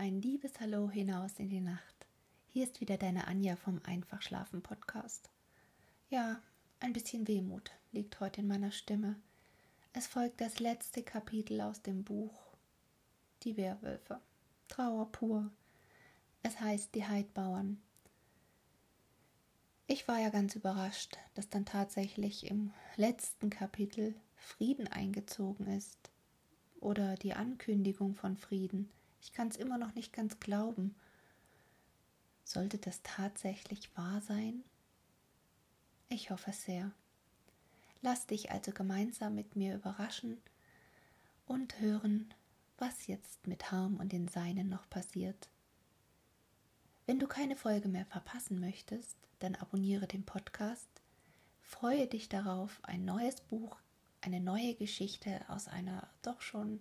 Ein liebes Hallo hinaus in die Nacht. Hier ist wieder deine Anja vom Einfach Schlafen Podcast. Ja, ein bisschen Wehmut liegt heute in meiner Stimme. Es folgt das letzte Kapitel aus dem Buch Die Werwölfe. Trauer pur. Es heißt Die Heidbauern. Ich war ja ganz überrascht, dass dann tatsächlich im letzten Kapitel Frieden eingezogen ist. Oder die Ankündigung von Frieden. Ich kann es immer noch nicht ganz glauben. Sollte das tatsächlich wahr sein? Ich hoffe sehr. Lass dich also gemeinsam mit mir überraschen und hören, was jetzt mit Harm und den Seinen noch passiert. Wenn du keine Folge mehr verpassen möchtest, dann abonniere den Podcast. Freue dich darauf, ein neues Buch, eine neue Geschichte aus einer doch schon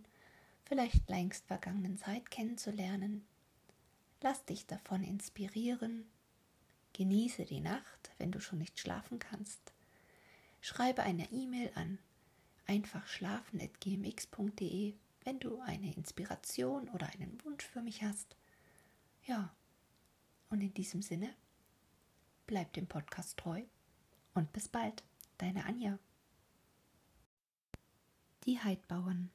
vielleicht längst vergangenen Zeit kennenzulernen. Lass dich davon inspirieren. Genieße die Nacht, wenn du schon nicht schlafen kannst. Schreibe eine E-Mail an einfachschlafen.gmx.de, wenn du eine Inspiration oder einen Wunsch für mich hast. Ja, und in diesem Sinne, bleib dem Podcast treu und bis bald, deine Anja. Die Heidbauern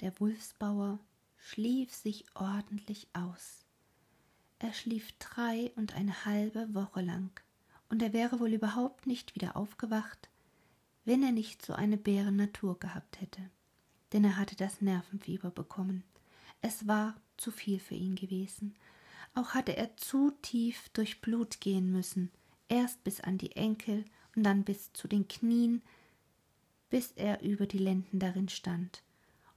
der Wulfsbauer schlief sich ordentlich aus. Er schlief drei und eine halbe Woche lang, und er wäre wohl überhaupt nicht wieder aufgewacht, wenn er nicht so eine Bärennatur gehabt hätte. Denn er hatte das Nervenfieber bekommen. Es war zu viel für ihn gewesen. Auch hatte er zu tief durch Blut gehen müssen, erst bis an die Enkel und dann bis zu den Knien, bis er über die Lenden darin stand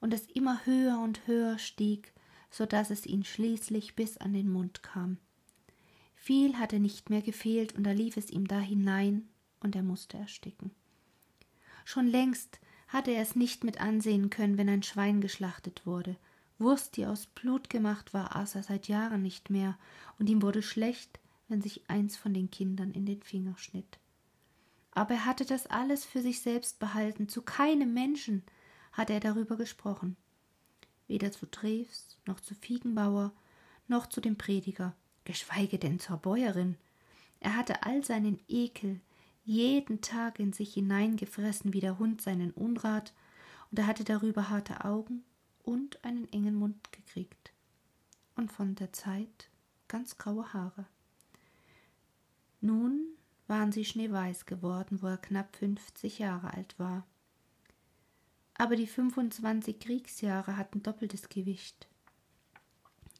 und es immer höher und höher stieg, so dass es ihn schließlich bis an den Mund kam. Viel hatte nicht mehr gefehlt, und da lief es ihm da hinein, und er musste ersticken. Schon längst hatte er es nicht mit ansehen können, wenn ein Schwein geschlachtet wurde. Wurst, die aus Blut gemacht war, aß er seit Jahren nicht mehr, und ihm wurde schlecht, wenn sich eins von den Kindern in den Finger schnitt. Aber er hatte das alles für sich selbst behalten, zu keinem Menschen, hatte er darüber gesprochen. Weder zu Treves, noch zu Fiegenbauer, noch zu dem Prediger, geschweige denn zur Bäuerin. Er hatte all seinen Ekel jeden Tag in sich hineingefressen wie der Hund seinen Unrat, und er hatte darüber harte Augen und einen engen Mund gekriegt. Und von der Zeit ganz graue Haare. Nun waren sie schneeweiß geworden, wo er knapp fünfzig Jahre alt war aber die 25 Kriegsjahre hatten doppeltes Gewicht.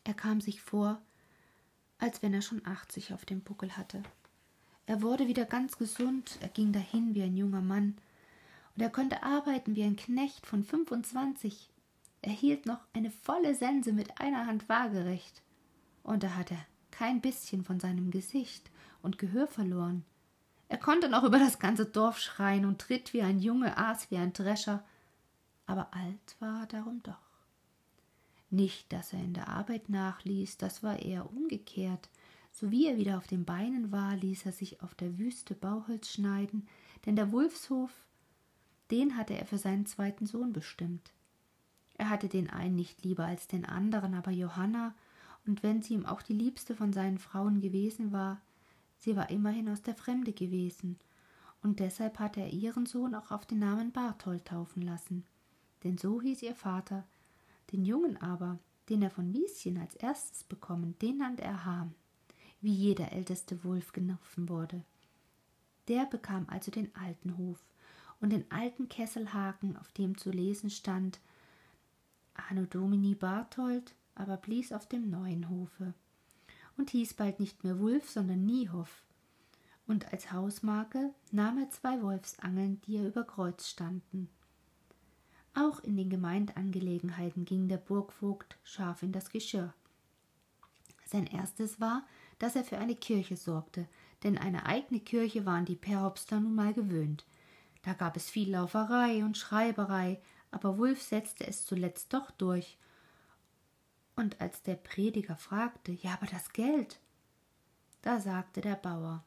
Er kam sich vor, als wenn er schon 80 auf dem Buckel hatte. Er wurde wieder ganz gesund, er ging dahin wie ein junger Mann, und er konnte arbeiten wie ein Knecht von 25. Er hielt noch eine volle Sense mit einer Hand waagerecht, und er hatte kein bisschen von seinem Gesicht und Gehör verloren. Er konnte noch über das ganze Dorf schreien und tritt wie ein Junge, aß wie ein Drescher, aber alt war er darum doch. Nicht, dass er in der Arbeit nachließ, das war eher umgekehrt. So wie er wieder auf den Beinen war, ließ er sich auf der Wüste Bauholz schneiden, denn der Wulfshof, den hatte er für seinen zweiten Sohn bestimmt. Er hatte den einen nicht lieber als den anderen, aber Johanna, und wenn sie ihm auch die liebste von seinen Frauen gewesen war, sie war immerhin aus der Fremde gewesen, und deshalb hatte er ihren Sohn auch auf den Namen Barthold taufen lassen denn so hieß ihr Vater. Den Jungen aber, den er von Lieschen als erstes bekommen, den nannte er Ham, wie jeder älteste Wulf genoffen wurde. Der bekam also den alten Hof und den alten Kesselhaken, auf dem zu lesen stand Anno Domini Barthold, aber blies auf dem neuen Hofe und hieß bald nicht mehr Wulf, sondern Niehoff. Und als Hausmarke nahm er zwei Wolfsangeln, die er über Kreuz standen. Auch in den Gemeindeangelegenheiten ging der Burgvogt scharf in das Geschirr. Sein erstes war, dass er für eine Kirche sorgte, denn eine eigene Kirche waren die Perhopster nun mal gewöhnt. Da gab es viel Lauferei und Schreiberei, aber Wulf setzte es zuletzt doch durch. Und als der Prediger fragte, ja, aber das Geld, da sagte der Bauer,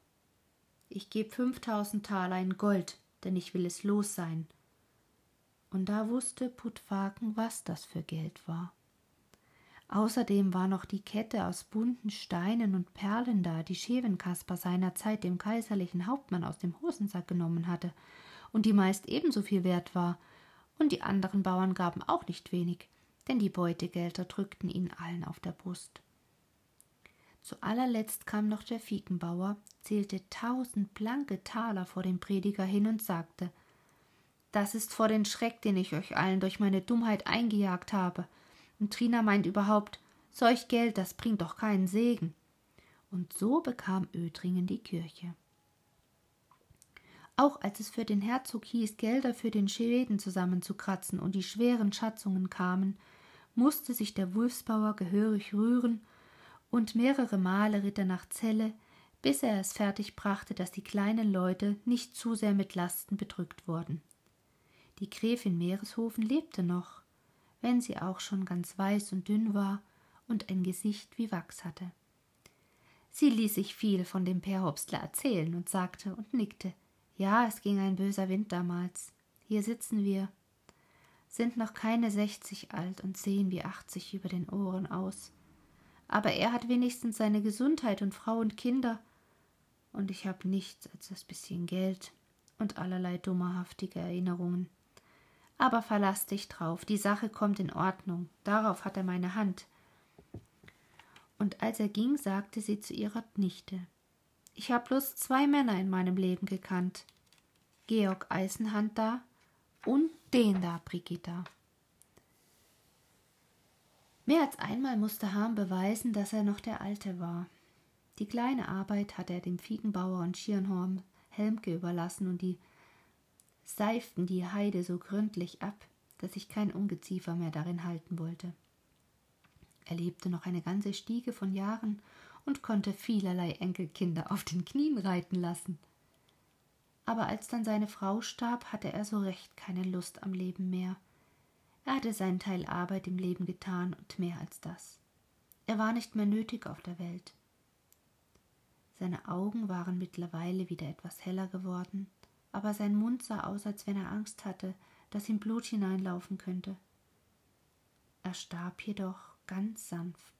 ich geb fünftausend Taler in Gold, denn ich will es los sein und da wusste Putfaken, was das für Geld war. Außerdem war noch die Kette aus bunten Steinen und Perlen da, die Schevenkasper seinerzeit dem kaiserlichen Hauptmann aus dem Hosensack genommen hatte und die meist ebenso viel wert war, und die anderen Bauern gaben auch nicht wenig, denn die Beutegelder drückten ihnen allen auf der Brust. Zu allerletzt kam noch der Fiekenbauer, zählte tausend blanke Taler vor dem Prediger hin und sagte Das ist vor den Schreck, den ich euch allen durch meine Dummheit eingejagt habe. Und Trina meint überhaupt, solch Geld, das bringt doch keinen Segen. Und so bekam Ödringen die Kirche. Auch als es für den Herzog hieß, Gelder für den Schweden zusammenzukratzen und die schweren Schatzungen kamen, musste sich der Wulfsbauer gehörig rühren und mehrere Male ritt er nach Celle, bis er es fertig brachte, dass die kleinen Leute nicht zu sehr mit Lasten bedrückt wurden. Die Gräfin Meereshofen lebte noch, wenn sie auch schon ganz weiß und dünn war und ein Gesicht wie Wachs hatte. Sie ließ sich viel von dem Perhopstler erzählen und sagte und nickte. Ja, es ging ein böser Wind damals. Hier sitzen wir, sind noch keine sechzig alt und sehen wie achtzig über den Ohren aus aber er hat wenigstens seine Gesundheit und Frau und Kinder, und ich habe nichts als das bisschen Geld und allerlei dummerhaftige Erinnerungen. Aber verlass dich drauf, die Sache kommt in Ordnung, darauf hat er meine Hand. Und als er ging, sagte sie zu ihrer Nichte Ich habe bloß zwei Männer in meinem Leben gekannt. Georg Eisenhand da und den da, Brigitta. Mehr als einmal musste Hahn beweisen, dass er noch der Alte war. Die kleine Arbeit hatte er dem Fiegenbauer und Schirnhorn Helmke überlassen und die seiften die Heide so gründlich ab, dass sich kein Ungeziefer mehr darin halten wollte. Er lebte noch eine ganze Stiege von Jahren und konnte vielerlei Enkelkinder auf den Knien reiten lassen. Aber als dann seine Frau starb, hatte er so recht keine Lust am Leben mehr er hatte seinen Teil Arbeit im Leben getan und mehr als das. Er war nicht mehr nötig auf der Welt. Seine Augen waren mittlerweile wieder etwas heller geworden, aber sein Mund sah aus, als wenn er Angst hatte, dass ihm Blut hineinlaufen könnte. Er starb jedoch ganz sanft,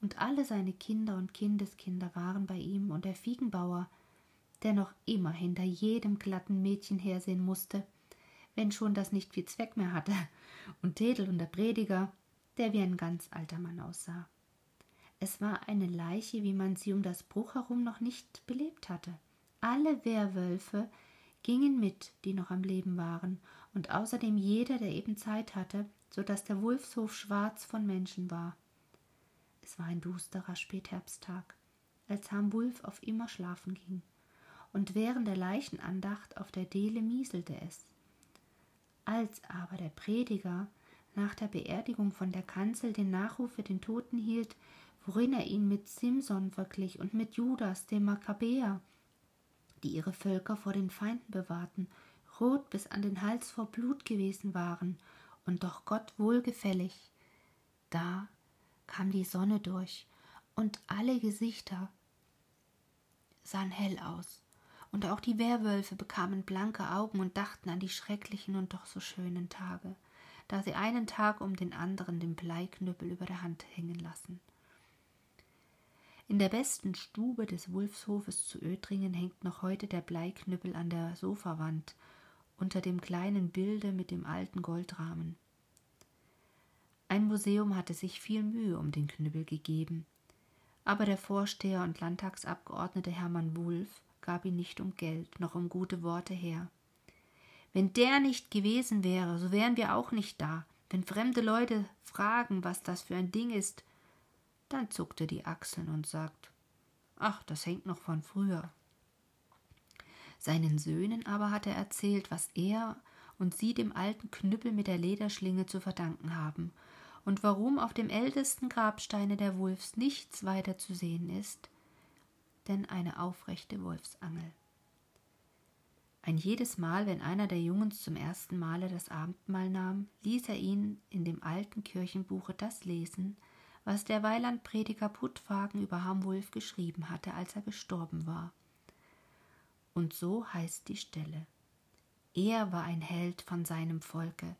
und alle seine Kinder und Kindeskinder waren bei ihm, und der Fiegenbauer, der noch immer hinter jedem glatten Mädchen hersehen musste, wenn schon das nicht viel Zweck mehr hatte, und Tedel und der Prediger, der wie ein ganz alter Mann aussah. Es war eine Leiche, wie man sie um das Bruch herum noch nicht belebt hatte. Alle Werwölfe gingen mit, die noch am Leben waren, und außerdem jeder, der eben Zeit hatte, so dass der Wulfshof schwarz von Menschen war. Es war ein dusterer Spätherbsttag, als Ham Wulf auf immer schlafen ging, und während der Leichenandacht auf der Dele mieselte es. Als aber der Prediger nach der Beerdigung von der Kanzel den Nachruf für den Toten hielt, worin er ihn mit Simson verglich und mit Judas, dem Makkabäer, die ihre Völker vor den Feinden bewahrten, rot bis an den Hals vor Blut gewesen waren und doch Gott wohlgefällig. Da kam die Sonne durch, und alle Gesichter sahen hell aus und auch die Werwölfe bekamen blanke Augen und dachten an die schrecklichen und doch so schönen Tage, da sie einen Tag um den anderen den Bleiknüppel über der Hand hängen lassen. In der besten Stube des Wulfshofes zu Ödringen hängt noch heute der Bleiknüppel an der Sofawand unter dem kleinen Bilde mit dem alten Goldrahmen. Ein Museum hatte sich viel Mühe um den Knüppel gegeben, aber der Vorsteher und Landtagsabgeordnete Hermann Wulff gab ihn nicht um Geld noch um gute Worte her. Wenn der nicht gewesen wäre, so wären wir auch nicht da. Wenn fremde Leute fragen, was das für ein Ding ist, dann zuckt er die Achseln und sagt Ach, das hängt noch von früher. Seinen Söhnen aber hat er erzählt, was er und sie dem alten Knüppel mit der Lederschlinge zu verdanken haben und warum auf dem ältesten Grabsteine der Wulfs nichts weiter zu sehen ist, denn eine aufrechte Wolfsangel. Ein jedes Mal, wenn einer der Jungens zum ersten Male das Abendmahl nahm, ließ er ihn in dem alten Kirchenbuche das lesen, was der Weilandprediger Puttwagen über Hamwulf geschrieben hatte, als er gestorben war. Und so heißt die Stelle. Er war ein Held von seinem Volke,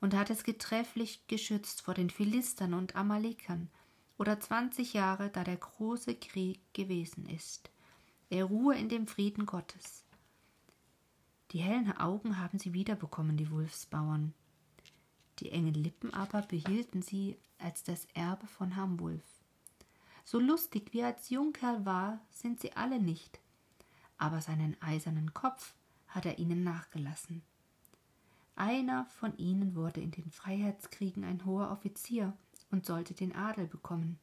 und hat es getrefflich geschützt vor den Philistern und Amalekern, oder zwanzig Jahre, da der große Krieg gewesen ist. Er ruhe in dem Frieden Gottes. Die hellen Augen haben sie wiederbekommen, die Wulfsbauern. Die engen Lippen aber behielten sie als das Erbe von Hamwulf. So lustig wie er als Jungkerl war, sind sie alle nicht, aber seinen eisernen Kopf hat er ihnen nachgelassen. Einer von ihnen wurde in den Freiheitskriegen ein hoher Offizier und sollte den Adel bekommen.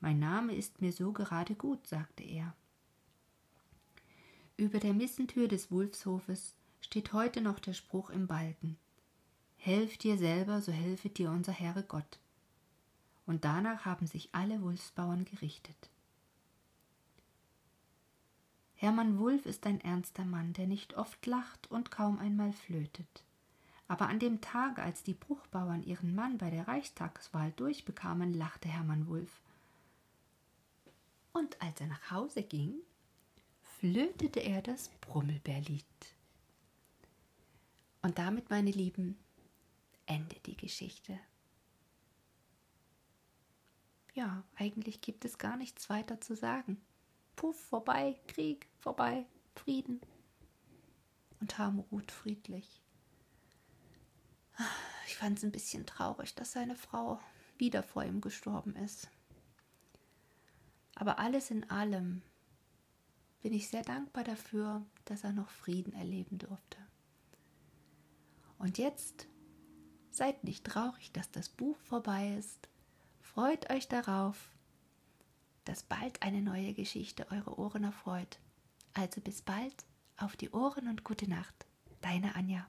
Mein Name ist mir so gerade gut, sagte er. Über der Missentür des Wulfshofes steht heute noch der Spruch im Balken Helf dir selber, so helfe dir unser Herr Gott. Und danach haben sich alle Wulfsbauern gerichtet. Hermann Wulf ist ein ernster Mann, der nicht oft lacht und kaum einmal flötet. Aber an dem Tage, als die Bruchbauern ihren Mann bei der Reichstagswahl durchbekamen, lachte Hermann Wulf. Und als er nach Hause ging, flötete er das Brummelbärlied. Und damit, meine Lieben, endet die Geschichte. Ja, eigentlich gibt es gar nichts weiter zu sagen puff, vorbei, Krieg, vorbei, Frieden. Und Ham ruht friedlich. Ich fand es ein bisschen traurig, dass seine Frau wieder vor ihm gestorben ist. Aber alles in allem bin ich sehr dankbar dafür, dass er noch Frieden erleben durfte. Und jetzt seid nicht traurig, dass das Buch vorbei ist. Freut euch darauf, dass bald eine neue Geschichte eure Ohren erfreut. Also bis bald, auf die Ohren und gute Nacht. Deine Anja.